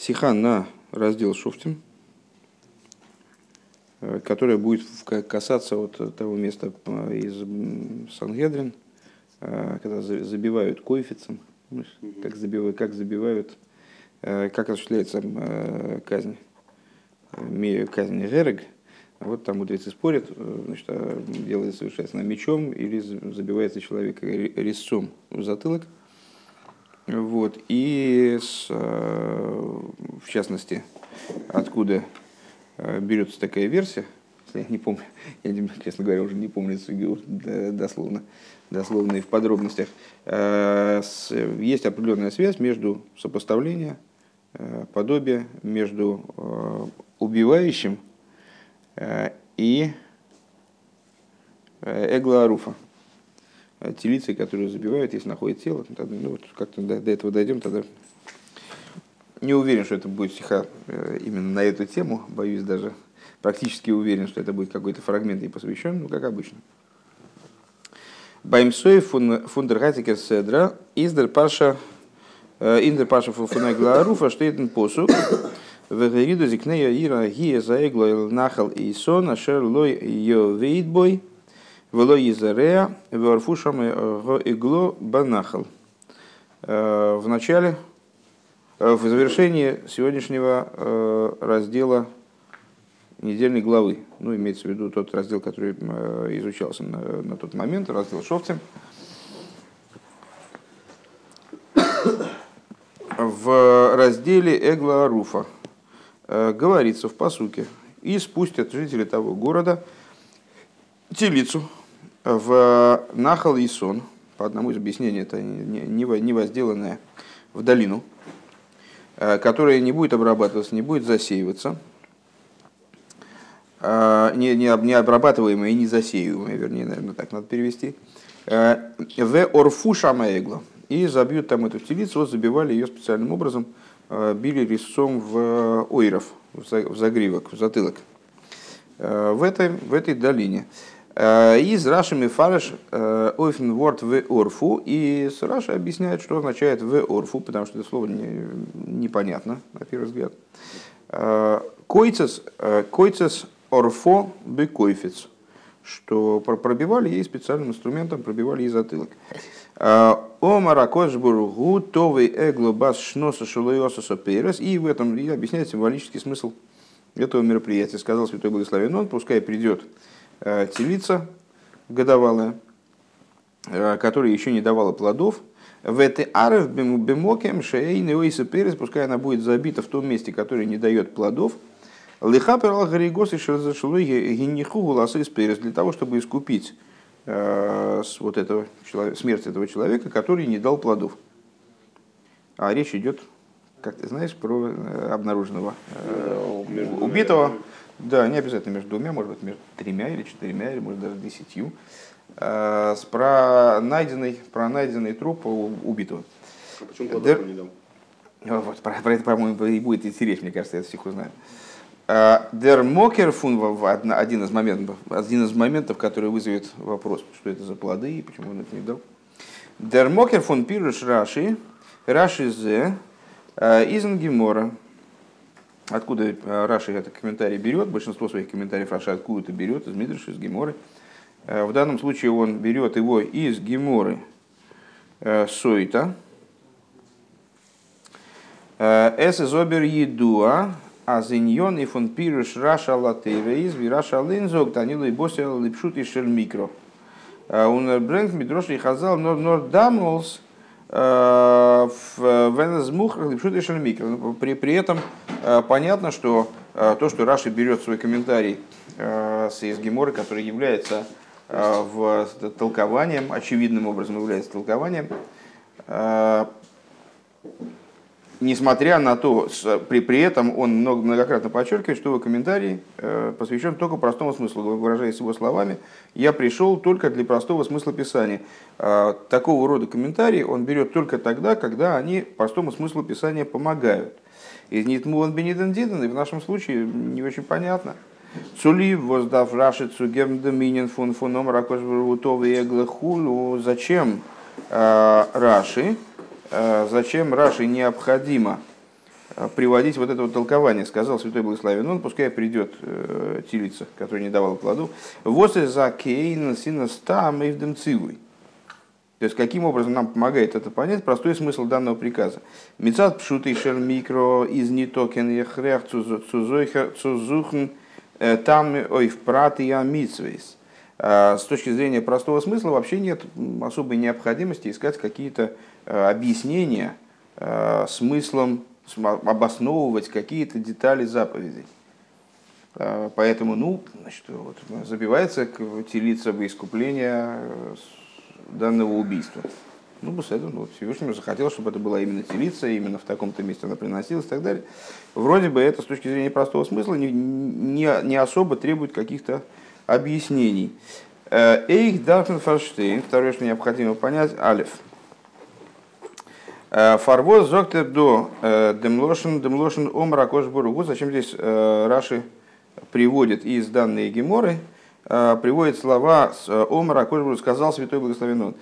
Сиха на раздел Шуфтин, э, которая будет касаться вот того места э, из Сангедрин, э, когда забивают коэффицием, как забивают, как забивают, как осуществляется казнь, казнь Герек. Вот там мудрецы спорят, значит, делается совершается мечом или забивается человек резцом в затылок – вот. И с, э, в частности, откуда э, берется такая версия, я не помню, я, честно говоря, уже не помню дословно, дословно и в подробностях, э, есть определенная связь между сопоставлением, подобие между убивающим и эглоаруфа. Э, телицей, которую забивают, если находят тело. Тогда, ну, вот как-то до, до этого дойдем, тогда не уверен, что это будет стиха э, именно на эту тему, боюсь даже, практически уверен, что это будет какой-то фрагмент и посвящен, ну, как обычно. Баймсой фундергатикер седра издер паша э, индер паша фунагла руфа штейтен посук вегериду зикнея ира гия заэгло нахал и сон ашер лой йо вейтбой Вело Изарея, Варфушам Игло Банахал. Э, в начале, э, в завершении сегодняшнего э, раздела недельной главы, ну, имеется в виду тот раздел, который изучался на, на тот момент, раздел Шовцем, в разделе Эгла Аруфа говорится в посуке, и спустят жители того города телицу, в Нахал и Сон, по одному из объяснений, это не возделанное в долину, э, которая не будет обрабатываться, не будет засеиваться, э, не, не, не обрабатываемая и не засеиваемая, вернее, наверное, так надо перевести, э, в Орфу Шамаэгла. И забьют там эту телицу, вот забивали ее специальным образом, били резцом в ойров, в загривок, в затылок. В этой, в этой долине. Э, из Раши Мифареш э, Ойфен Ворд в Орфу. И с Раши объясняет, что означает в Орфу, потому что это слово не, непонятно, на первый взгляд. Э, койцес, койцес Орфо бекойфец. Что пробивали ей специальным инструментом, пробивали ей затылок. Омара Кошбургу, Товый Эгло Бас Шноса Шулойоса Перес. И в этом и объясняет символический смысл этого мероприятия. Сказал Святой Благословен, он пускай придет телица годовалая, э, которая еще не давала плодов, в этой аров бемокем шейны ойса перес, пускай она будет забита в том месте, которое не дает плодов, лихапер алгаригос и шелзашлой гениху гуласы перес, для того, чтобы искупить э, с вот этого, смерть этого человека, который не дал плодов. А речь идет, как ты знаешь, про обнаруженного убитого да, не обязательно между двумя, может быть, между тремя или четырьмя, или может даже десятью. С про найденный, про найденный труп убитого. А почему Дер... не дал? Вот, про, про это, по-моему, и будет речь, мне кажется, я всех узнаю. Дер Мокер фун один из моментов, один из моментов, который вызовет вопрос, что это за плоды и почему он это не дал. Дер Мокер фун пируш Раши, Раши зе, э, изен Гемора. Откуда э, Раши этот комментарий берет? Большинство своих комментариев Раши откуда-то берет, из Мидриши, из Геморы. Э, в данном случае он берет его из Геморы э, Сойта. Эс из обер едуа, а зиньон и фон пируш раша латейвейз, вираша линзог, танилу и босел липшут и шельмикро. Он бренд мидрош и хазал нор нор дамолс, при, при этом понятно, что э, то, что Раши берет свой комментарий э, с из Геморы, который является в толкованием, очевидным образом является толкованием, несмотря на то, при, при этом он много, многократно подчеркивает, что его комментарий э, посвящен только простому смыслу. Выражаясь его словами, я пришел только для простого смысла Писания. Э, такого рода комментарии он берет только тогда, когда они простому смыслу Писания помогают. Из Нитмуан Бениден Диден, и в нашем случае не очень понятно. Цули воздав рашицу гемдоминин фун фуном ракошбурутовый эглахулу. Зачем э, Раши? Э, зачем Раши необходимо приводить вот это вот толкование. Сказал Святой Благословен, он пускай придет э, Тилица, который не давал плоду. Вот за кейн сина стам и в то есть, каким образом нам помогает это понять простой смысл данного приказа. Мецат пшутый шер микро из нитокен ехрех цузухн э, там ой в прат и амитсвейс. А, с точки зрения простого смысла вообще нет особой необходимости искать какие-то э, объяснения э, смыслом, обосновывать какие-то детали заповедей. А, поэтому, ну, значит, вот, забивается телиться во искупление данного убийства. Ну, Бусседу, ну, вот Всевышний захотел, чтобы это была именно телица, именно в таком-то месте она приносилась и так далее. Вроде бы это с точки зрения простого смысла не, не, не особо требует каких-то объяснений. Э, Эйх Дарфен Фарштейн, второе, что необходимо понять, Алиф. Э, Фарвоз зоктер до э, демлошен демлошен омра кошбуругу. Зачем здесь Раши приводит из данной Геморы, приводит слова с э, Омара, который сказал святой благословен он.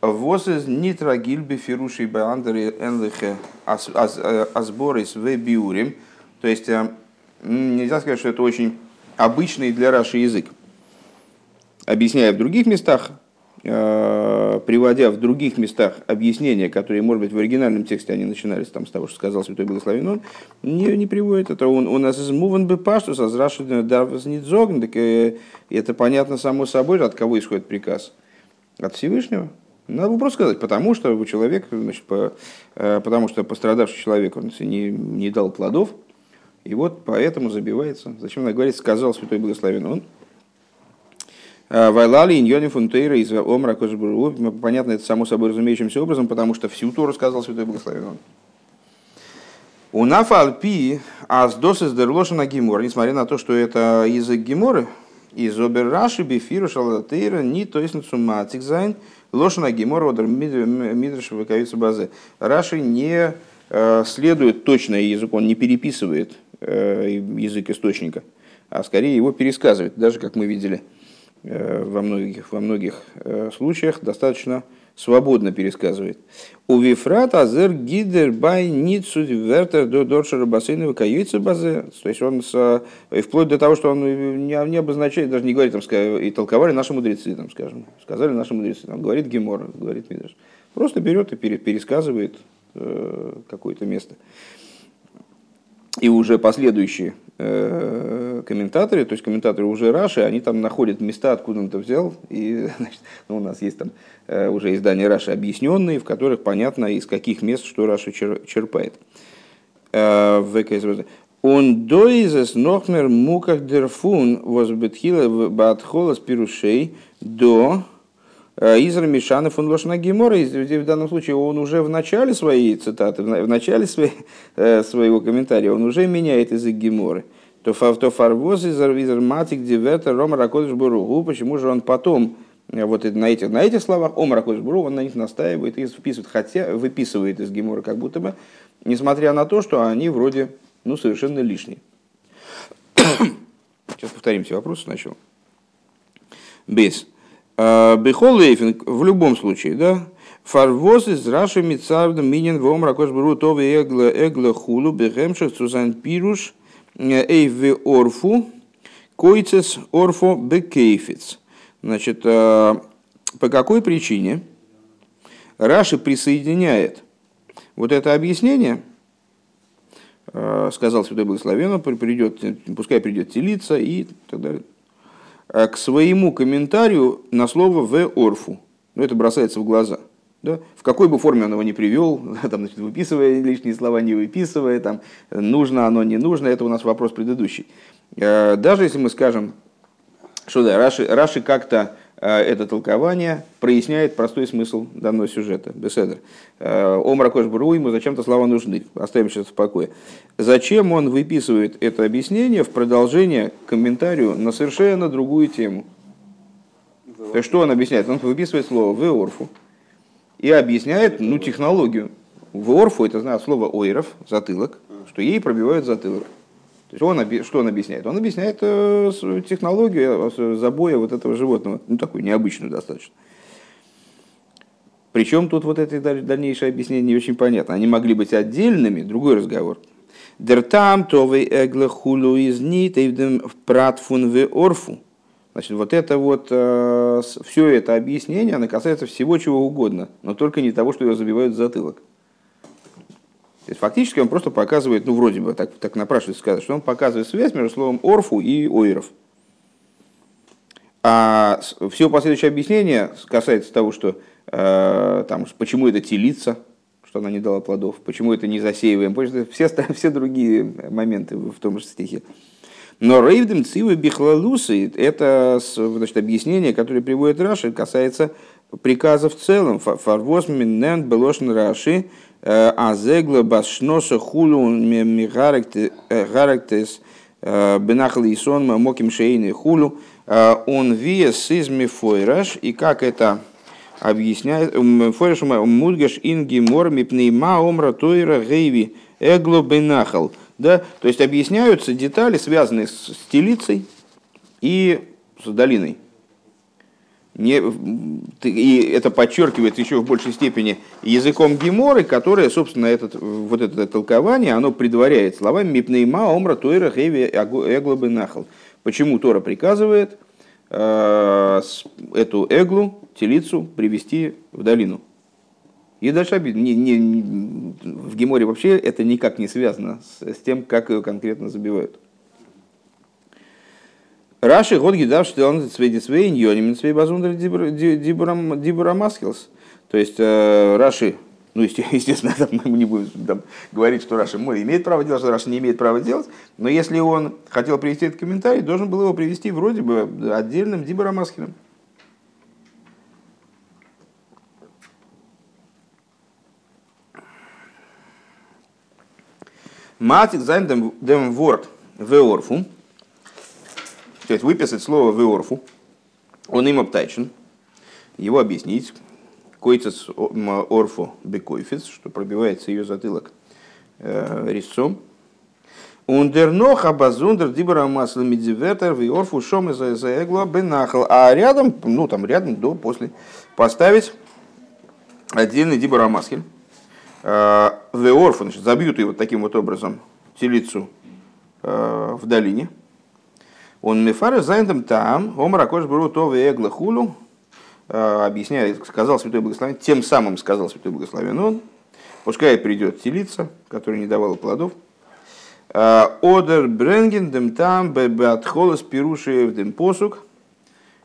Вос из нитра гильби фируши баандери энлихе асборис в биурим. То есть э, нельзя сказать, что это очень обычный для Раши язык. Объясняя в других местах, Э, приводя в других местах объяснения, которые, может быть, в оригинальном тексте они начинались там, с того, что сказал Святой Благословен, он не, не приводит это. Он, у нас измуван бы паштус, а нидзогн, так э, это понятно само собой, от кого исходит приказ? От Всевышнего. Надо было просто сказать, потому что человек, значит, по, э, потому что пострадавший человек он не, не дал плодов, и вот поэтому забивается. Зачем она говорит, сказал Святой Благословен он, Э, Вайлали иньони фунтейра из омра кожбуру. Понятно, это само собой разумеющимся образом, потому что всю Тору сказал Святой Благословен. У нафальпи аздос из дерлошина гимор, несмотря на то, что это язык гиморы, из оберраши бифиру шалатейра ни то есть суматик зайн лошина гимора одер мидрш выковица базы. Раши не э, следует точно язык, он не переписывает э, язык источника, а скорее его пересказывает, даже как мы видели – Э, во многих, во многих э, случаях достаточно свободно пересказывает. У Вифрат Азер Гидер Бай Ницу Вертер до Доршера Бассейнова Каюица Базе. То есть он с, вплоть до того, что он не, не обозначает, даже не говорит, там, и толковали наши мудрецы, там, скажем, сказали наши мудрецы, там, говорит Гемор, говорит Мидраш. Просто берет и пересказывает э, какое-то место. И уже последующие Э, комментаторы, то есть комментаторы уже Раши, они там находят места, откуда он это взял. И значит, ну, у нас есть там э, уже издания Раши объясненные, в которых понятно, из каких мест что Раши черпает. Э, он доизес нохмер муках дерфун возбетхила батхолас пирушей до Изра Мишана фон Лошна Гемора, в данном случае он уже в начале своей цитаты, в начале своей, э, своего комментария, он уже меняет язык Геморы. То фарвоз из матик дивета рома ракодыш буругу, почему же он потом э, вот на этих, на этих словах Ом Ракодыш Буру, он на них настаивает и вписывает, хотя выписывает из Гемора как будто бы, несмотря на то, что они вроде ну, совершенно лишние. Сейчас повторим все вопросы сначала. Без. А, Бехол Лейфинг в любом случае, да, Фарвоз из Раши Мицавда Минин Вом Ракош Бру Тове Эгла Эгла Хулу Бехемшах Цузан Пируш э, Эйве Орфу Койцес Орфо Бекейфиц. Значит, а, по какой причине Раши присоединяет вот это объяснение, сказал Святой Благословен, придет, пускай придет телиться и так далее. Э, к своему комментарию на слово «в орфу». Ну, это бросается в глаза. Да? В какой бы форме он его не привел, там, значит, выписывая лишние слова, не выписывая, там, нужно оно, не нужно, это у нас вопрос предыдущий. Э, даже если мы скажем, что да, Раши, Раши как-то это толкование проясняет простой смысл данного сюжета. Беседер. Э, Омра Кош Бру, ему зачем-то слова нужны. Оставим сейчас в покое. Зачем он выписывает это объяснение в продолжение комментарию на совершенно другую тему? Есть, что он объясняет? Он выписывает слово «веорфу» и объясняет ну, технологию. «Веорфу» – это знаю слово «ойров», затылок, что ей пробивают затылок. То есть он, что он объясняет? Он объясняет э, технологию э, забоя вот этого животного, ну такую необычную достаточно. Причем тут вот это дальнейшее объяснение не очень понятно. Они могли быть отдельными, другой разговор. Дертам товый эгле хулу из нитейвдем пратфун в орфу. Значит, вот это вот, э, все это объяснение, оно касается всего чего угодно, но только не того, что его забивают в затылок. То есть фактически он просто показывает, ну вроде бы так, так напрашивается сказать, что он показывает связь между словом орфу и ойров. А все последующее объяснение касается того, что э, там, почему это телица, что она не дала плодов, почему это не засеиваем, все, все другие моменты в том же стихе. Но рейвдем цивы бихлалусы – это значит, объяснение, которое приводит Раши, касается приказа в целом. Фарвоз миннен белошн Раши, э, азегла башноса хулу мигаректес э, бенахл исон моким шейны хулу, э, он виес изми фойраш, и как это объясняет, фойраш мудгаш инги мор мипнейма омра тойра гейви эгло бенахал – да? То есть объясняются детали, связанные с стелицей и с долиной. Не, и это подчеркивает еще в большей степени языком Геморы, которое, собственно, этот, вот это толкование, оно предваряет словами «Мипнейма омра тойра хэви эглобы нахал». Почему Тора приказывает э, эту эглу, телицу, привести в долину? И дальше не, не, не, в Геморе вообще это никак не связано с, с тем, как ее конкретно забивают. Раши год гидав, он сведет свей иньоним свей базундер дибурамаскилс. То есть э, Раши, ну, естественно, мы не будем там, говорить, что Раши имеет право делать, что Раши не имеет права делать, но если он хотел привести этот комментарий, должен был его привести вроде бы отдельным דיבור המתחיל ем. מעתיק זײַן דעם וואָרט וערפו. То есть выписать слово וערפו. און אים אָפּטײַטשן. Его объяснить. קוצץ ערפו בקופיץ, что пробивается ее затылок э, резцом. Ундернох абазундер дибра масла медивертер в орфу шом из заэгла бенахал. А рядом, ну там рядом, до, после, поставить отдельный дибра маскель Э, Веорф, значит, забьют его таким вот образом, телицу э, в долине. Он мефары зайндам там, омра кош беру то вегла хулу, э, объясняет, сказал Святой Благословен, тем самым сказал Святой Благословен он, пускай придет телица, которая не давала плодов, Одер бренген дем там беатхолос пируши в дем посук,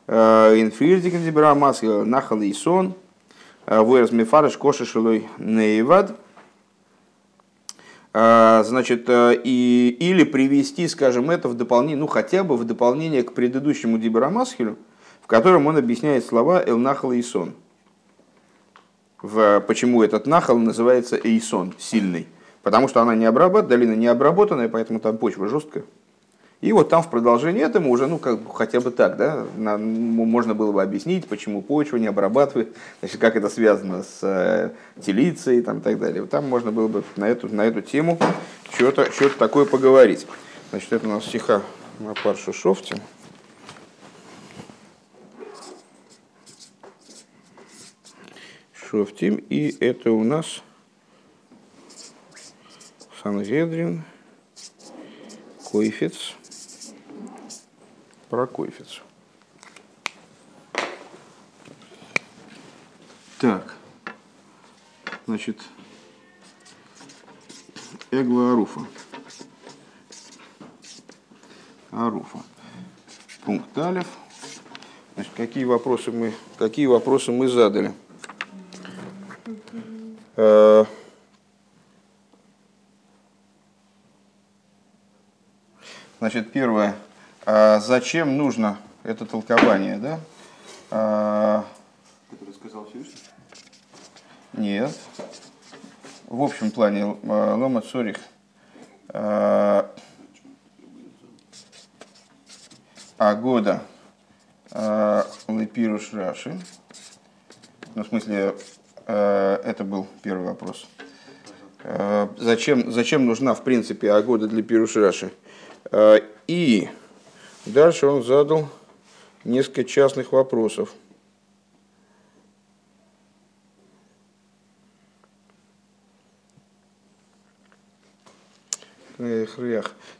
инфирдикен дебра маска нахал и сон, коши шилой нейвад. А, значит, э, и, или привести, скажем, это в дополнение, ну хотя бы в дополнение к предыдущему Дибрамасхелю, в котором он объясняет слова Элнахал и Сон. В, почему этот нахал называется Эйсон, сильный. Потому что она не обработана, долина не обработанная, поэтому там почва жесткая. И вот там в продолжении этому уже, ну, как, хотя бы так, да, на, можно было бы объяснить, почему почва не обрабатывает, значит, как это связано с э, телицей там, и так далее. Там можно было бы на эту, на эту тему что-то что такое поговорить. Значит, это у нас стиха на паршу шофте. Шофтим, и это у нас Сангедрин, Койфец про койфицу. Так, значит, Эгла Аруфа. Аруфа. Пункт Алев. Значит, какие вопросы мы, какие вопросы мы задали? Э, значит, первое. А зачем нужно это толкование, да? А... Который сказал Всевышний? Нет. В общем плане а, Лома Цорих а, года а, Лепируш Раши. Ну, в смысле, это был первый вопрос. Зачем, зачем нужна, в принципе, Агода для Пируш Раши? И Дальше он задал несколько частных вопросов.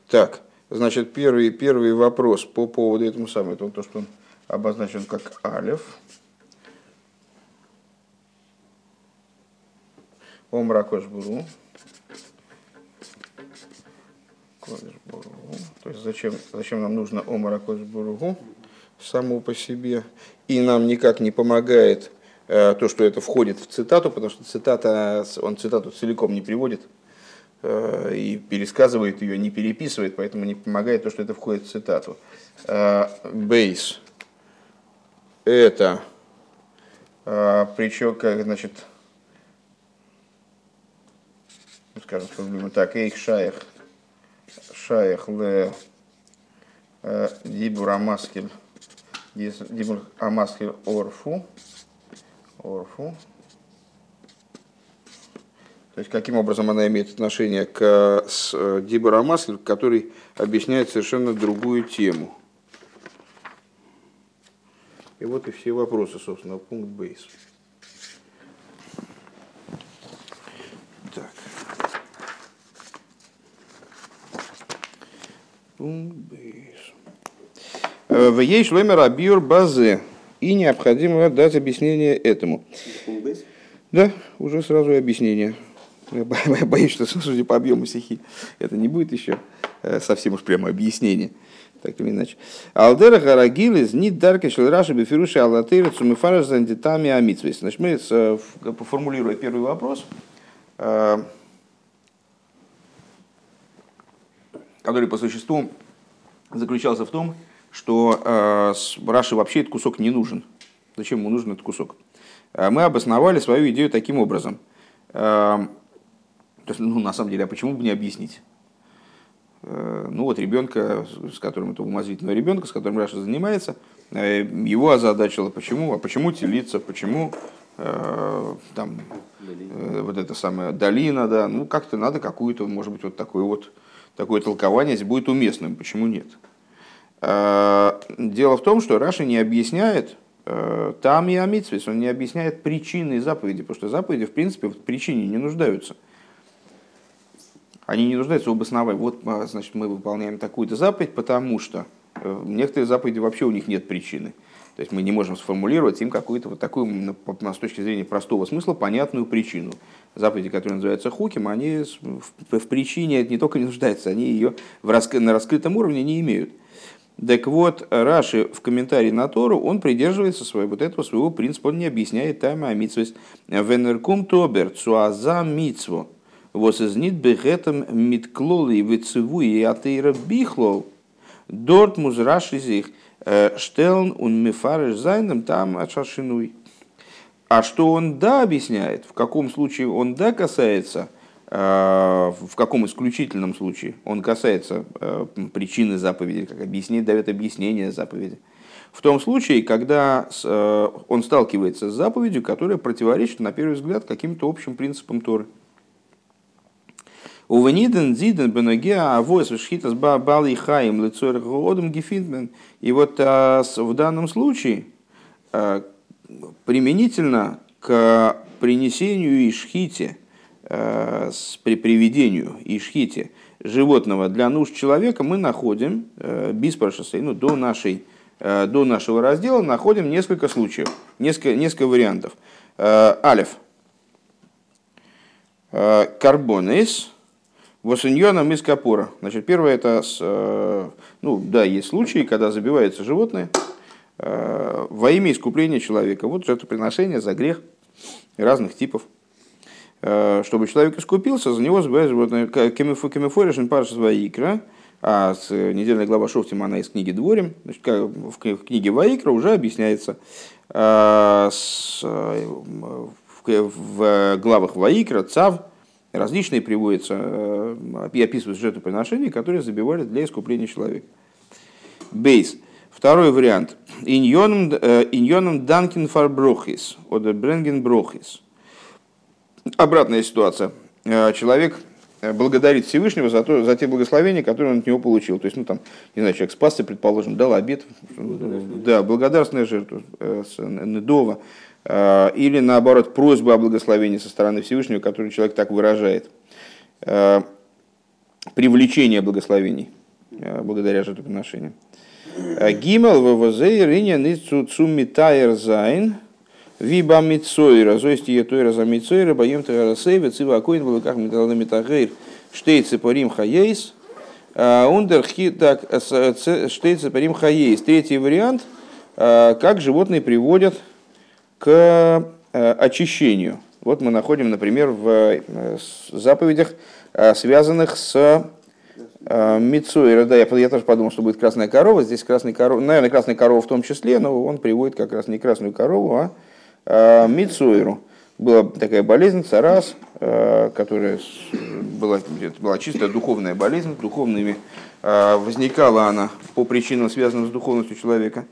Так, значит, первый, первый вопрос по поводу этому самому, это то, что он обозначен как алев. Омракош Буру. То есть зачем, зачем нам нужно Омракош Буругу само по себе. И нам никак не помогает э, то, что это входит в цитату, потому что цитата, он цитату целиком не приводит э, и пересказывает ее, не переписывает, поэтому не помогает то, что это входит в цитату. Э, бейс. Это причем, как, значит, скажем, так, эйх шаях, шаях ле э, дибур амаскель, дибур амаскель орфу, орфу. То есть, каким образом она имеет отношение к э, Дибур Амаскель, который объясняет совершенно другую тему. И вот и все вопросы, собственно, пункт бейс. В ей шлемер абьюр базы. И необходимо дать объяснение этому. Да, уже сразу объяснение. Я боюсь, что, судя по объему стихи, это не будет еще э, совсем уж прямо объяснение. Так или иначе. Алдера Гарагил из Нид Дарка Шелраши Бефируши Аллатыра Цумифара Зандитами Амитвис. Значит, мы, э, поформулируя первый вопрос, э, который по существу заключался в том, что э, Раши вообще этот кусок не нужен. Зачем ему нужен этот кусок? Э, мы обосновали свою идею таким образом. Э, ну, на самом деле, а почему бы не объяснить? Э, ну вот ребенка, с которым это умозрительного ребенка, с которым Раша занимается, э, его озадачило, почему, а почему телиться, почему э, там э, вот это самое долина, да, ну как-то надо какую-то, может быть, вот такой вот такое толкование здесь будет уместным. Почему нет? А, дело в том, что Раша не объясняет э, там и амитсвис, он не объясняет причины заповеди, потому что заповеди, в принципе, в причине не нуждаются. Они не нуждаются в обосновании. Вот, а, значит, мы выполняем такую-то заповедь, потому что э, некоторые заповеди вообще у них нет причины. То есть мы не можем сформулировать им какую-то вот такую, с точки зрения простого смысла, понятную причину. Заповеди, которые называются хуким, они в, причине не только не нуждаются, они ее в раск... на раскрытом уровне не имеют. Так вот, Раши в комментарии на Тору, он придерживается своего, вот этого своего принципа, он не объясняет тайма а митсвес. Венеркум тобер цуаза митсву. Вот из нит бегетом митклоли вицеву и атеира бихлол. Дорт музраши зих. Э, Штелн он мифареш зайном там отшашинуй. А что он да объясняет, в каком случае он да касается, э, в каком исключительном случае он касается э, причины заповеди, как объяснение, дает объяснение заповеди. В том случае, когда он сталкивается с заповедью, которая противоречит, на первый взгляд, каким-то общим принципам Торы. Увениден зиден беногеа авойс шхитас бали хаим лицор годом гефиндмен. И вот а, в данном случае а, применительно к принесению и шхите, а, при приведению и шхите животного для нужд человека мы находим, биспаршасей, ну, до, нашей, до нашего раздела находим несколько случаев, несколько, несколько вариантов. Алиф. Карбонес, Восиньоном из капора. Значит, первое это, с, э, ну да, есть случаи, когда забивается животное э, во имя искупления человека. Вот жертвоприношение за грех разных типов. Э, чтобы человек искупился, за него забивает животное. Кемифоришин паршас ваикра, а с недельной глава Шофтима она из книги Дворим, значит, в книге Ваикра уже объясняется с, в главах Ваикра, Цав, различные приводятся э, и описывают жертвоприношения, которые забивали для искупления человека. Бейс. Второй вариант. Иньоном э, данкин фар брохис, от бренген брохис. Обратная ситуация. Э, человек благодарит Всевышнего за, то, за те благословения, которые он от него получил. То есть, ну там, не знаю, человек спасся, предположим, дал обед, да, благодарственная жертва, недова, или наоборот просьба о благословении со стороны Всевышнего, которую человек так выражает. Э, привлечения благословений благодаря жертвоприношениям. Гимел ввозей рыня ницу цумитайр зайн виба мицойра, зоисти етойра за мицойра, боем тагарасейва, цива акоин в луках метагейр, штейцы порим хаейс, ундер так штейцы порим хаейс. Третий вариант, как животные приводят к очищению. Вот мы находим, например, в заповедях, связанных с Мицуэра, да, я, я тоже подумал, что будет красная корова. Здесь красная корова, наверное, красная корова в том числе, но он приводит как раз не красную корову, а, а Мицуэру. Была такая болезнь, царас, а, которая была, была чистая духовная болезнь, духовными а, возникала она по причинам, связанным с духовностью человека,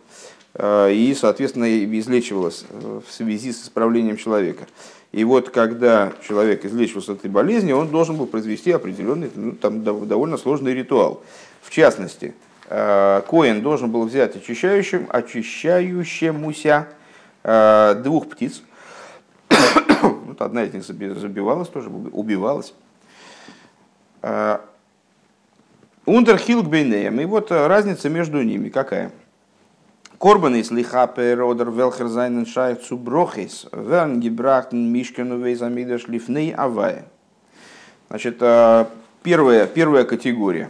и, соответственно, излечивалась в связи с исправлением человека. И вот когда человек излечивался от этой болезни, он должен был произвести определенный, ну, там довольно сложный ритуал. В частности, э, Коин должен был взять очищающим, очищающемуся э, двух птиц. вот одна из них забивалась тоже, убивалась. Э, Ундерхилк бейнеем. И вот разница между ними какая? Корбан из лихапе родер велхер зайнен шайх zu брохис, верн гебрахтен мишкену вейзамидаш лифней авае. Значит, э, первая, первая категория.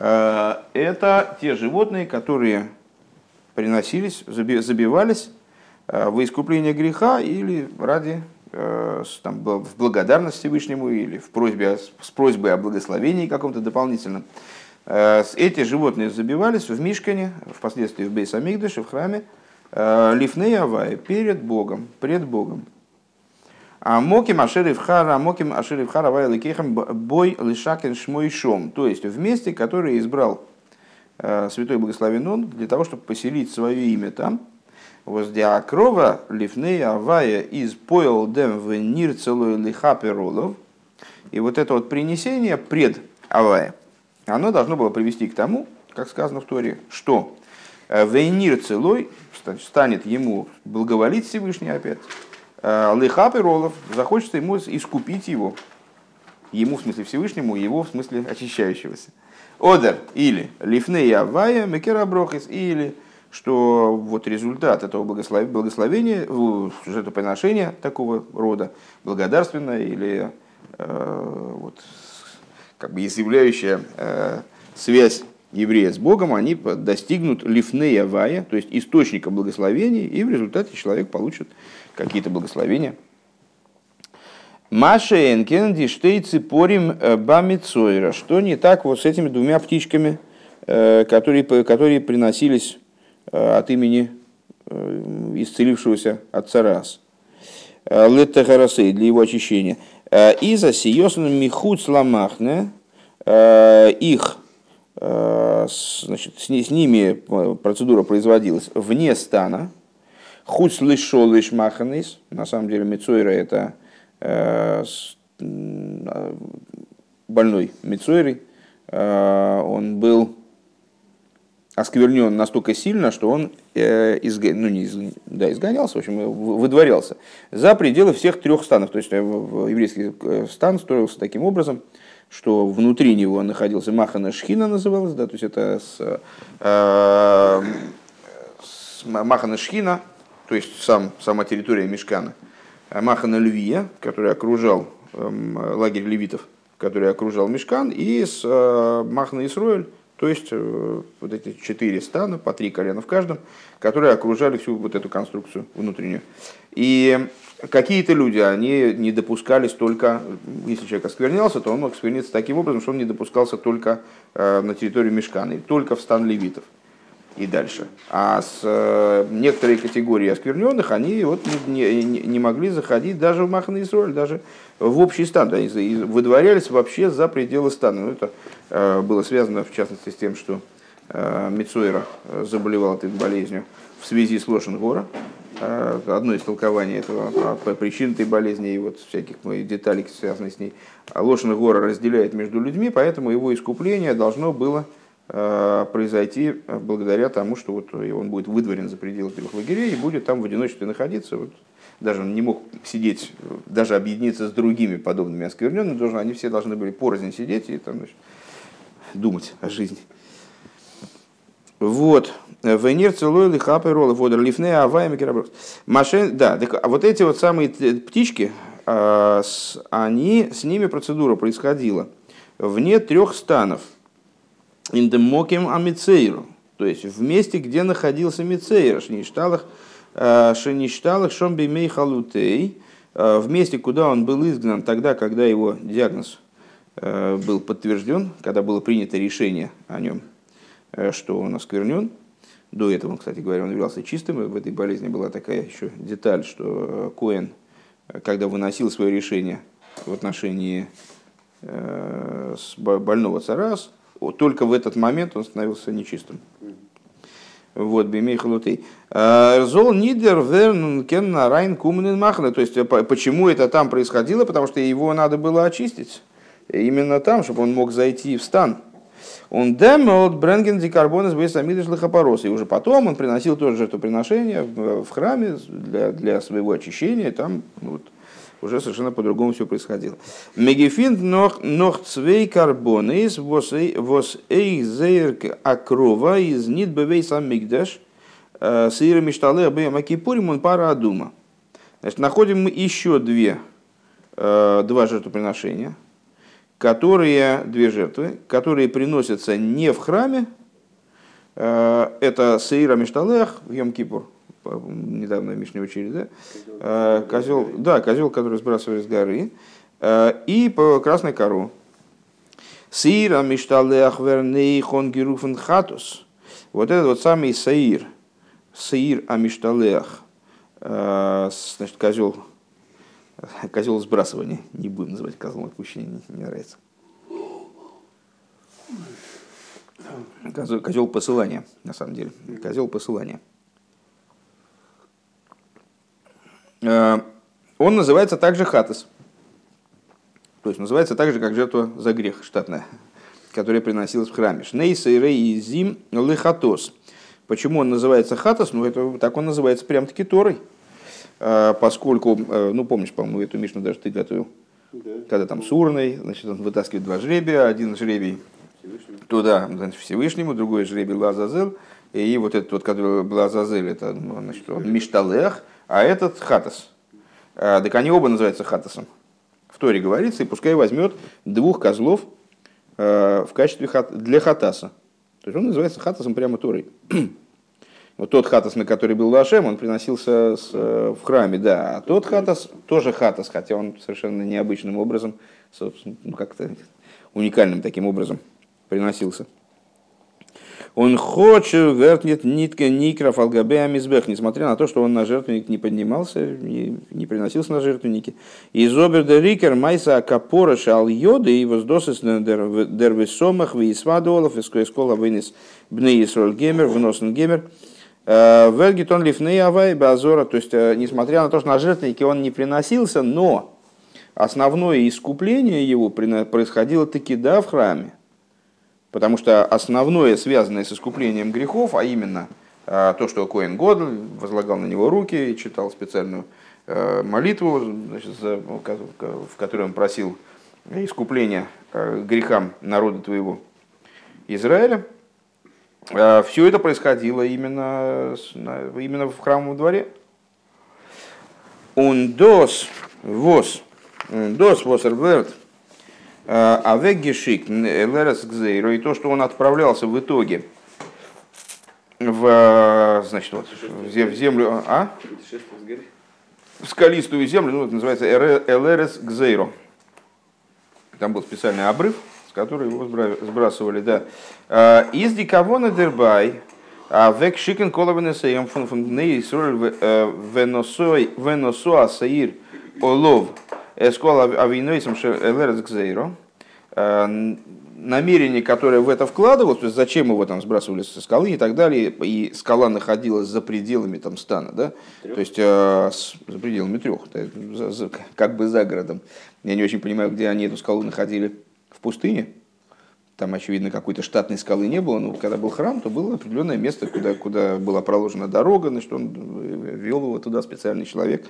Э, это те животные, которые приносились, забивались э, во искупление греха или ради там, в благодарность Всевышнему или в просьбе, с просьбой о благословении каком-то дополнительном. Э, эти животные забивались в Мишкане, впоследствии в Бейсамигдыше, в храме, э, Лифней Авай, перед Богом, пред Богом. А моким ашерив хара, моким ашерив хара вай ликехам бой лишакен шмойшом. То есть в месте, которое избрал э, Святой Благословен Он для того, чтобы поселить свое имя там. Воздиакрова лифней авая из поел дем в нир целую лихаперолов. И вот это вот принесение пред авая – оно должно было привести к тому, как сказано в Торе, что э, Вейнир целой станет ему благоволить Всевышний опять. Э, Лыхап и Ролов захочется ему искупить его. Ему в смысле Всевышнему, его в смысле очищающегося. Одер или Лифнея Вая Мекера Брохис или что вот результат этого благословения жертвоприношения такого рода, благодарственное или э, вот, как бы изъявляющая э, связь еврея с Богом, они достигнут лифнея вая, то есть источника благословений, и в результате человек получит какие-то благословения. Маша Энкен штейцы порим э, бамицойра. Что не так вот с этими двумя птичками, э, которые, которые приносились от имени исцелившегося от царас. Леттахарасей для его очищения. Э, и за сиосаном михуц сламахне э, их э, значит, с, ними процедура производилась вне стана. Хуц лишол лиш маханис. На самом деле Мицойра это больной Мицойрой. Он был осквернен настолько сильно, что он э, изг... ну, не из... да, изгонялся, в общем, выдворялся за пределы всех трех станов. То есть э, еврейский э, стан строился таким образом, что внутри него находился Махана Шхина, называлось, да, то есть это с, э, с Махана Шхина, то есть сам, сама территория Мешкана, Махана Львия, который окружал э, лагерь левитов, который окружал Мешкан, и с э, Махана Исроэль, то есть э, вот эти четыре стана, по три колена в каждом, которые окружали всю вот эту конструкцию внутреннюю. И какие-то люди, они не допускались только, если человек осквернялся, то он мог оскверниться таким образом, что он не допускался только э, на территорию Мешкана, только в стан левитов и дальше. А с э, некоторые категории оскверненных, они вот не, не, не могли заходить даже в Махан Исроль, даже в общий стан. Они выдворялись вообще за пределы стана. Ну, это э, было связано, в частности, с тем, что э, Мицуэра заболевал этой болезнью в связи с Лошенгора. Э, одно из толкований этого по причин этой болезни и вот всяких деталей, связанных с ней. Лошенгора разделяет между людьми, поэтому его искупление должно было Э, произойти благодаря тому, что вот он будет выдворен за пределы трех лагерей и будет там в одиночестве находиться вот, даже не мог сидеть, даже объединиться с другими подобными оскверненными, должен, они все должны были порознь сидеть и там, значит, думать о жизни. Вот. Венер целой лихапой роллы водор лифне аваем кераброс. Машин, да, так, а вот эти вот самые птички, а, они, с ними процедура происходила вне трех станов. Индемоким амицейру. То есть в месте, где находился Мицейр, Шништалах, а, Шништалах Шомбимей Халутей, а, в месте, куда он был изгнан тогда, когда его диагноз был подтвержден, когда было принято решение о нем, что он осквернен, до этого, кстати говоря, он являлся чистым, и в этой болезни была такая еще деталь, что э, Коэн, э, когда выносил свое решение в отношении э, больного царас, только в этот момент он становился нечистым. Вот, бимей халутей. Зол нидер верн райн кумнен махна. То есть, почему это там происходило? Потому что его надо было очистить. Именно там, чтобы он мог зайти в стан. Он демот бренген дикарбонес бейсамидыш лихапорос. И уже потом он приносил тоже жертвоприношение в храме для, для своего очищения. Там вот, уже совершенно по-другому все происходило. Мегефинд нох, цвей карбонес вос эйх зейрк акрова из нит бевей сам мигдаш э, сыра миштале бэм акипурим он пара адума. Значит, находим мы еще две, э, два жертвоприношения – которые, две жертвы, которые приносятся не в храме, э, это Саира Мишталех в Йом-Кипур, недавно Мишне учили, да? Э, козел, да, козел, который сбрасывали с горы, э, и по красной кору. Саира Мишталех верней хонгируфен хатус. Вот этот вот самый Саир, Саир Амишталех, значит, козел Козел сбрасывания. Не будем называть козлом отпущения, не, не нравится. Козел, козел посылания, на самом деле. Козел посылания. Э, он называется также хатас. То есть называется так же, как жертва за грех штатная, которая приносилась в храме. Шнейса и рей зим лихатос. Почему он называется хатас? Ну, это, так он называется прям-таки Торой. А, поскольку, э, ну помнишь, по-моему, эту Мишну даже ты готовил, да. когда там с урной, значит, он вытаскивает два жребия, один жребий Всевышнему. туда, значит, Всевышнему, другой жребий Лазазел, и вот этот вот, который Лазазель, это ну, значит, он Мишталех, а этот Хатас. А, так они оба называются Хатасом. В Торе говорится, и пускай возьмет двух козлов э, в качестве хат, для Хатаса. То есть он называется Хатасом прямо Торой. Вот тот хатас, на который был Лашем, он приносился с, э, в храме, да. А тот хатас тоже хатас, хотя он совершенно необычным образом, ну, как-то уникальным таким образом приносился. Он хочет вертнет нитка никров алгабе амизбех, несмотря на то, что он на жертвенник не поднимался, не, не приносился на жертвенники. И зобер де рикер майса капора шал йоды и воздосис дервисомах висвадолов из коескола вынес бны Исроль гемер, выносен гемер. Э, Вергитон лифней авай базора, то есть, э, несмотря на то, что на жертвеннике он не приносился, но основное искупление его происходило таки да в храме. Потому что основное, связанное с искуплением грехов, а именно э, то, что Коин Год возлагал на него руки и читал специальную молитву, значит, в которой он просил искупления грехам народа твоего Израиля, Все это происходило именно, именно в храмовом дворе. Он дос вос, дос восерверт, авегишик лерес гзейро, и то, что он отправлялся в итоге в, значит, вот, в землю, а? В скалистую землю, ну, это называется Элерес Гзейро. Там был специальный обрыв, которые его сбрасывали, да. А, из дикавона дербай, а век шикен коловенесеем фун фун нейсроль э, веносоа саир олов эскола авинойсом шелерец гзейро. А, намерение, которое в это вкладывалось, то есть зачем его там сбрасывали со скалы и так далее, и скала находилась за пределами там стана, да, трех? то есть э, за пределами трех, как бы за городом. Я не очень понимаю, где они эту скалу находили в пустыне, там, очевидно, какой-то штатной скалы не было, но когда был храм, то было определенное место, куда, куда была проложена дорога, значит, он вел его туда специальный человек.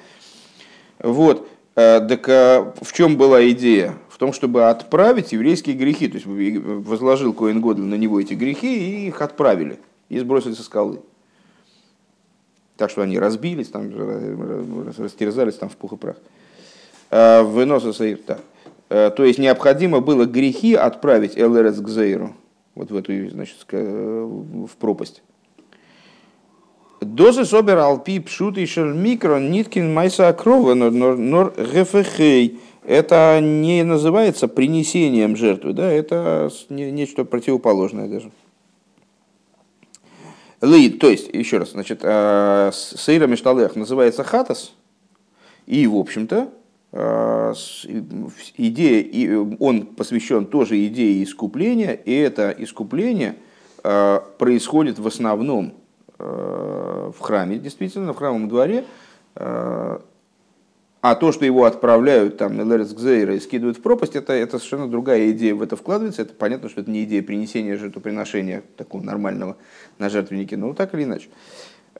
Вот. Так в чем была идея? В том, чтобы отправить еврейские грехи. То есть возложил Коин Годл на него эти грехи и их отправили. И сбросили со скалы. Так что они разбились, там, растерзались там в пух и прах. Выноса Саирта. То есть необходимо было грехи отправить ЛРС к Зейру, вот в эту, значит, в пропасть. Дозы собер алпи пшут и микрон ниткин майса крова нор гефехей. Это не называется принесением жертвы, да, это нечто противоположное даже. Лид, то есть, еще раз, значит, э, Сейра Мишталех называется хатас, и, в общем-то, э, идея, он посвящен тоже идее искупления, и это искупление э, происходит в основном в храме, действительно, в храмовом дворе, а то, что его отправляют там на Гзейра и скидывают в пропасть, это, это совершенно другая идея в это вкладывается. Это понятно, что это не идея принесения жертвоприношения такого нормального на жертвеннике, но так или иначе.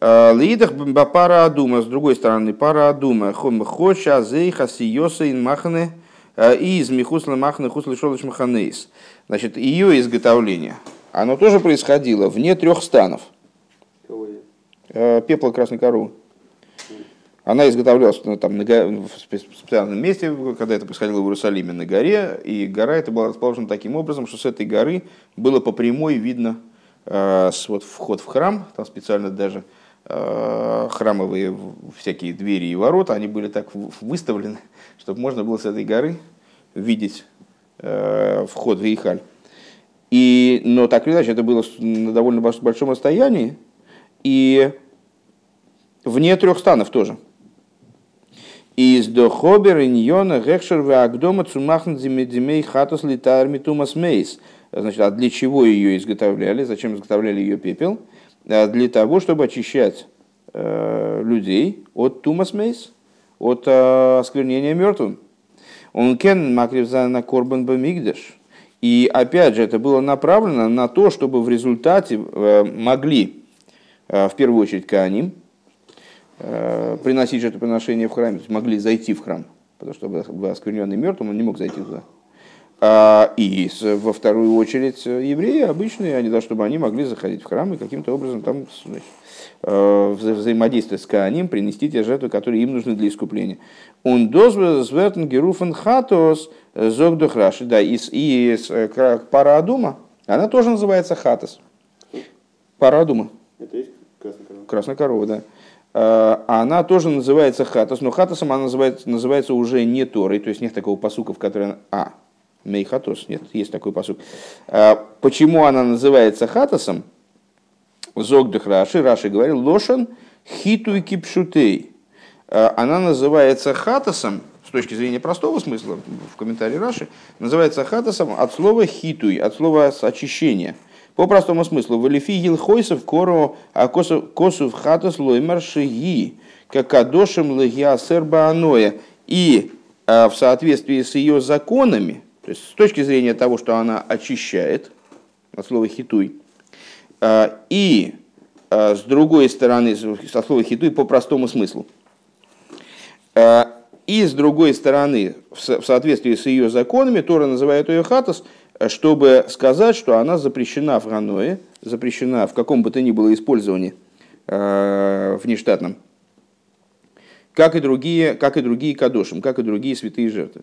А, Лидах пара адума, с другой стороны, пара адума, хом хоча зейха сиоса ин махне и из михусла махны хусла шолыш маханейс. Значит, ее изготовление, оно тоже происходило вне трех станов. А, пепла красной коровы. Она изготовлялась ну, там, на, в специальном месте, когда это происходило в Иерусалиме, на горе, и гора эта была расположена таким образом, что с этой горы было по прямой видно э, вот, вход в храм, там специально даже э, храмовые всякие двери и ворота, они были так выставлены, чтобы можно было с этой горы видеть э, вход в Ихаль. И, но так или иначе, это было на довольно большом расстоянии, и вне трех станов тоже. Из дохобер иньона гехшер вагдома цумахн зимедимей хатус литар митумас мейс. Значит, а для чего ее изготовляли? Зачем изготовляли ее пепел? А для того, чтобы очищать э, людей от тумас мейс, от э, осквернения мертвым. Он кен макривза на корбан бамигдаш. И опять же, это было направлено на то, чтобы в результате э, могли, в первую очередь, Кааним, Э, приносить жертвоприношение в храме, могли зайти в храм, потому что оскверненный мертвым, он не мог зайти туда. А, и во вторую очередь евреи обычные, они, да, чтобы они могли заходить в храм и каким-то образом там значит, э, вза взаимодействовать с Кааним, принести те жертвы, которые им нужны для искупления. Он дозвертен геруфен хатос зогдухраши. Да, и, и парадума, она тоже называется хатос. Парадума. Это есть красная корова? Красная корова, да. А она тоже называется хатас, но хатасом она называется, называется уже не Торой, то есть нет такого посука, в которой... А, Мейхатос, нет, есть такой посук. А, почему она называется хатасом? Зогдах Раши, Раши говорил, лошан хиту и кипшутей. А, она называется хатасом, с точки зрения простого смысла, в комментарии Раши, называется хатасом от слова хитуй, от слова очищения – по простому смыслу, валифи гилхойсов кору а косу в хатас лоймар шиги, как легия серба аноя. И а, в соответствии с ее законами, то есть с точки зрения того, что она очищает, от слова хитуй, а, и с другой стороны, со слова хитуй по простому смыслу, и с другой стороны, в соответствии с ее законами, Тора называет ее хатас – чтобы сказать, что она запрещена в Ганое, запрещена в каком бы то ни было использовании э, внештатном, как и другие, как и другие кадошим, как и другие святые жертвы.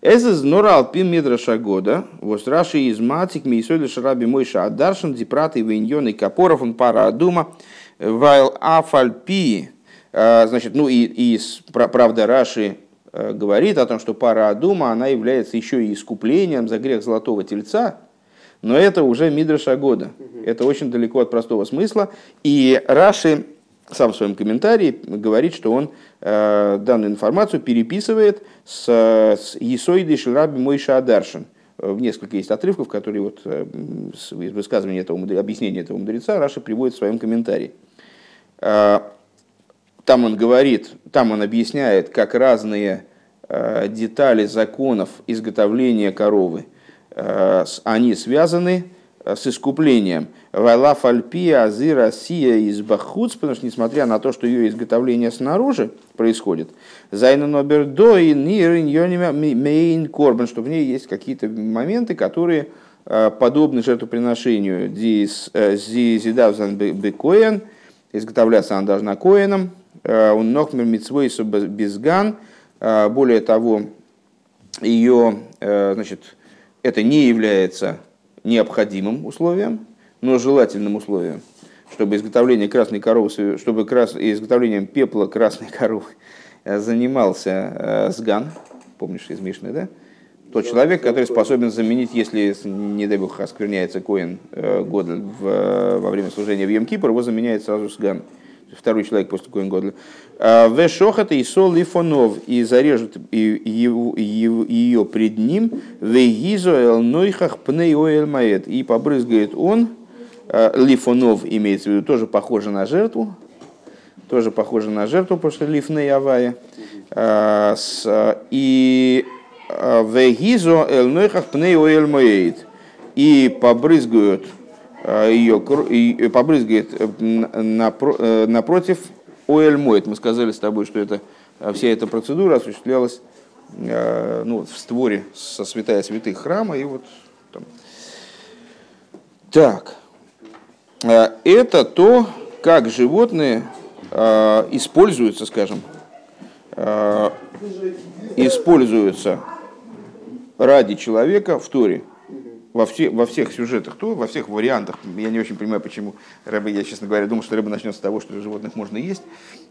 Это знорал пим медраша года, вот раши из матик мейсоли шараби мойша адаршан дипрат и виньон капоров он пара адума, вайл афальпи, э, значит, ну и, и правда Раши Э, говорит о том, что пара Адума, она является еще и искуплением за грех золотого тельца, но это уже Мидраша года. Это очень далеко от простого смысла. И Раши сам в своем комментарии говорит, что он э, данную информацию переписывает с, с Есоидой Шираби Мойша Адаршин. В несколько есть отрывков, которые вот, э, с высказывания этого, объяснения этого мудреца Раши приводит в своем комментарии. Э, там он говорит, там он объясняет, как разные э, детали законов изготовления коровы, э, они связаны с искуплением. Вайла фальпия азира сия из бахуц, потому что несмотря на то, что ее изготовление снаружи происходит, зайна нобердо и мейн корбан, что в ней есть какие-то моменты, которые подобны жертвоприношению зидавзан бекоен, изготовляться она должна коином, он нохмер митцвой безган, более того, ее, значит, это не является необходимым условием, но желательным условием, чтобы изготовление красной коровы, чтобы крас, изготовлением пепла красной коровы э, занимался э, сган, помнишь из Мишны, да? Тот человек, который способен заменить, если, не дай бог, оскверняется коин э, года во время служения в Йом-Кипр, его заменяет сразу сган. Второй человек после коин года. В шохата и сол лифонов и зарежут ее пред ним в гизо эл нойхах пней маэт и побрызгает он Э, лифонов имеется в виду, тоже похоже на жертву, тоже похоже на жертву, потому что авая. Э, и э, вегизо элнойхах пней оэль моэйд. И побрызгают ее, и побрызгает напротив оэль моет. Мы сказали с тобой, что это, вся эта процедура осуществлялась ну, в створе со святая святых храма. И вот там. Так. Э, это то, как животные э, используются, скажем, э, используются ради человека в Торе. Во, все, во всех сюжетах, то, во всех вариантах. Я не очень понимаю, почему рыба, я, честно говоря, думаю, что рыба начнет с того, что животных можно есть,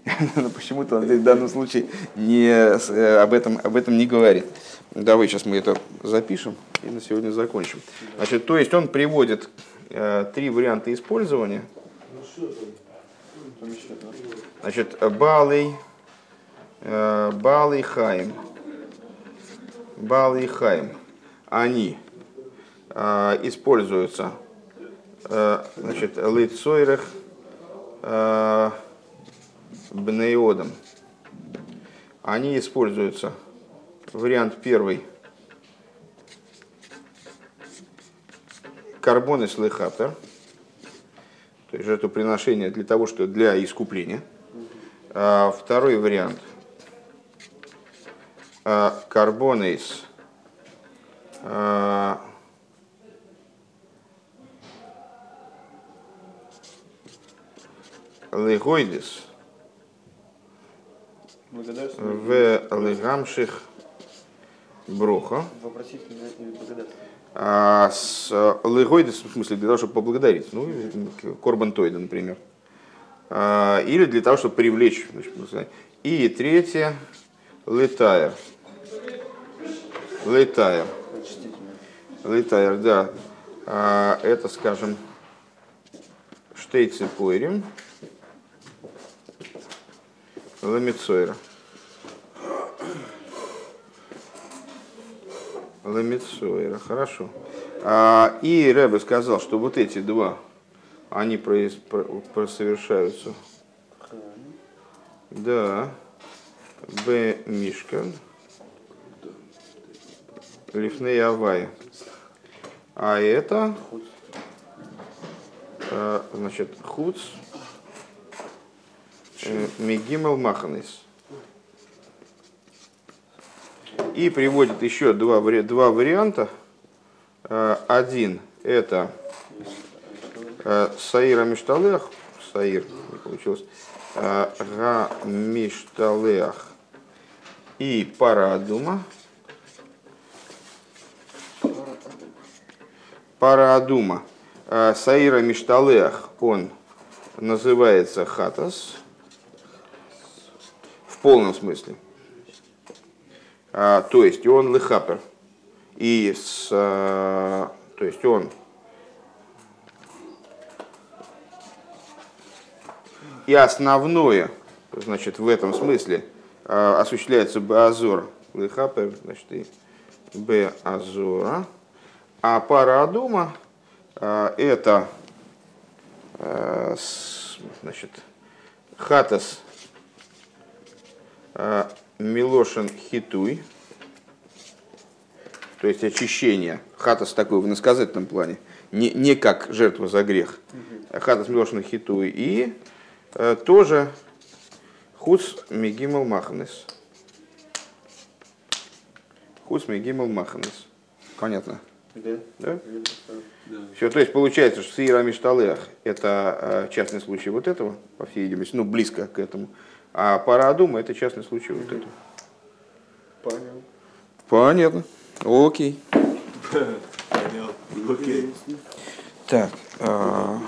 но почему-то он в данном случае не, об, этом, об этом не говорит. Давай сейчас мы это запишем и на сегодня закончим. Значит, то есть он приводит Э, три варианта использования. Значит, Балый, э, Балый Хайм, Балый Хайм, они э, используются. Значит, Лицойрах Бнеодом. Они используются, вариант первый – карбон и слыхатор, то есть жертвоприношение для того, что для искупления. Второй вариант. Карбонейс а, легойдис в легамших броха. А, с лыгойдес, в смысле, для того, чтобы поблагодарить, ну, корбан тойда, например, а, или для того, чтобы привлечь. Значит, и третье, летайр. Летайр. Летайр, да. А, это, скажем, штейцы пойрим, ламицойра. Ламицойра, хорошо. А, и Рэбе сказал, что вот эти два, они произ, про, совершаются. Да. Б. Мишкан. Лифней Авай. А это, а, значит, Хуц э, Мегимел Маханис. И приводит еще два, два варианта. Э, один это э, Саира Мишталех, Саир, не получилось, э, Га Мишталех и Парадума. Парадума. Саира Мишталех, он называется Хатас полном смысле. А, то есть он лехапер. И с, а, то есть он и основное, значит, в этом смысле а, осуществляется базор лехапер, значит, и б азора, а парадума это значит, хатас Милошин Хитуй. то есть очищение, хатас такой в иносказательном плане, не, не как жертва за грех, а хатас милошна хиту, и э, тоже хуц мегимал маханес. Хуц мегимал маханес. Понятно? Да? Да? Да. Все, то есть получается, что Сира Мишталех это э, частный случай вот этого, по всей видимости, ну близко к этому, а Парадума это частный случай вот этого. Понял. Понятно. Окей. Понял. Окей. Так. а,